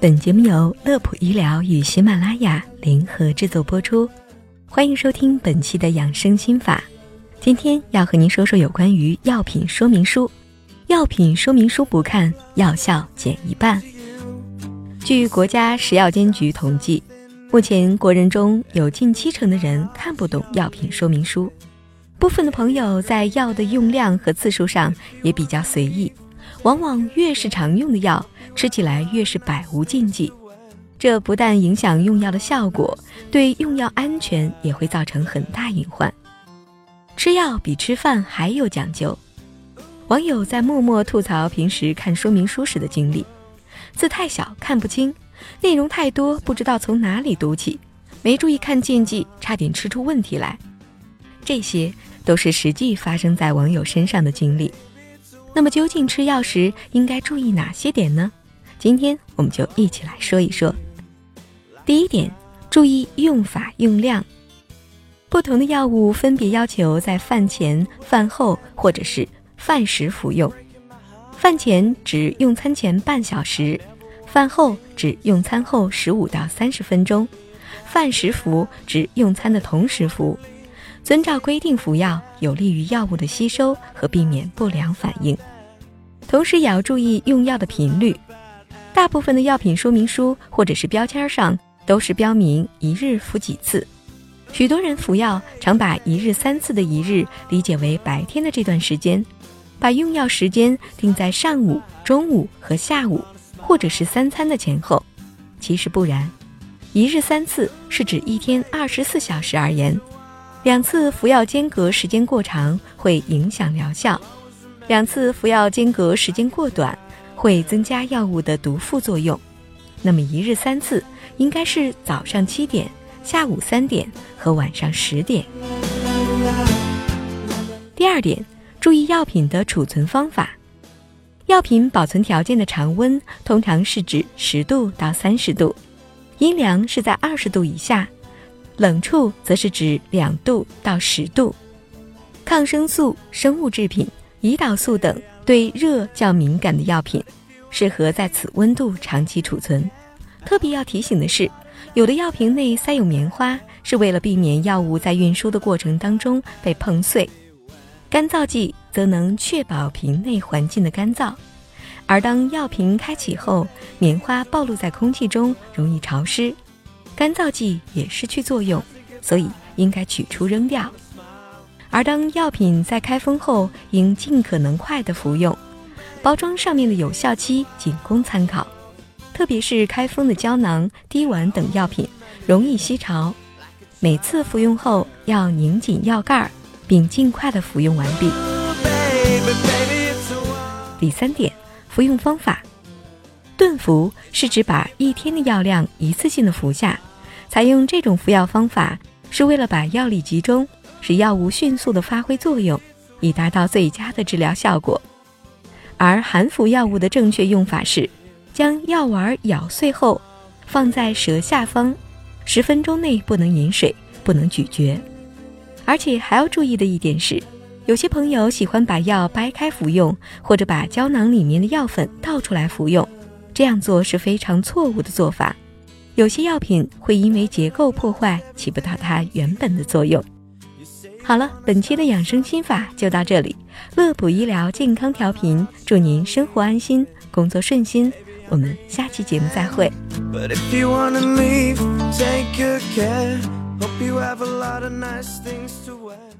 本节目由乐普医疗与喜马拉雅联合制作播出，欢迎收听本期的养生心法。今天要和您说说有关于药品说明书。药品说明书不看，药效减一半。据国家食药监局统计，目前国人中有近七成的人看不懂药品说明书，部分的朋友在药的用量和次数上也比较随意。往往越是常用的药，吃起来越是百无禁忌。这不但影响用药的效果，对用药安全也会造成很大隐患。吃药比吃饭还有讲究。网友在默默吐槽平时看说明书时的经历：字太小看不清，内容太多不知道从哪里读起，没注意看禁忌，差点吃出问题来。这些都是实际发生在网友身上的经历。那么究竟吃药时应该注意哪些点呢？今天我们就一起来说一说。第一点，注意用法用量。不同的药物分别要求在饭前、饭后或者是饭时服用。饭前指用餐前半小时，饭后指用餐后十五到三十分钟，饭时服指用餐的同时服。遵照规定服药，有利于药物的吸收和避免不良反应。同时也要注意用药的频率。大部分的药品说明书或者是标签上都是标明一日服几次。许多人服药常把一日三次的一日理解为白天的这段时间，把用药时间定在上午、中午和下午，或者是三餐的前后。其实不然，一日三次是指一天二十四小时而言。两次服药间隔时间过长会影响疗效，两次服药间隔时间过短会增加药物的毒副作用。那么一日三次应该是早上七点、下午三点和晚上十点。第二点，注意药品的储存方法。药品保存条件的常温通常是指十度到三十度，阴凉是在二十度以下。冷处则是指两度到十度，抗生素、生物制品、胰岛素等对热较敏感的药品，适合在此温度长期储存。特别要提醒的是，有的药瓶内塞有棉花，是为了避免药物在运输的过程当中被碰碎。干燥剂则能确保瓶内环境的干燥，而当药瓶开启后，棉花暴露在空气中，容易潮湿。干燥剂也失去作用，所以应该取出扔掉。而当药品在开封后，应尽可能快的服用。包装上面的有效期仅供参考，特别是开封的胶囊、滴丸等药品容易吸潮。每次服用后要拧紧药盖，并尽快的服用完毕。第三点，服用方法：顿服是指把一天的药量一次性的服下。采用这种服药方法，是为了把药力集中，使药物迅速的发挥作用，以达到最佳的治疗效果。而含服药物的正确用法是，将药丸咬碎后，放在舌下方，十分钟内不能饮水，不能咀嚼。而且还要注意的一点是，有些朋友喜欢把药掰开服用，或者把胶囊里面的药粉倒出来服用，这样做是非常错误的做法。有些药品会因为结构破坏，起不到它原本的作用。好了，本期的养生心法就到这里。乐普医疗健康调频，祝您生活安心，工作顺心。我们下期节目再会。But if you leave, take good care. Hope you have a lot of nice things to wear.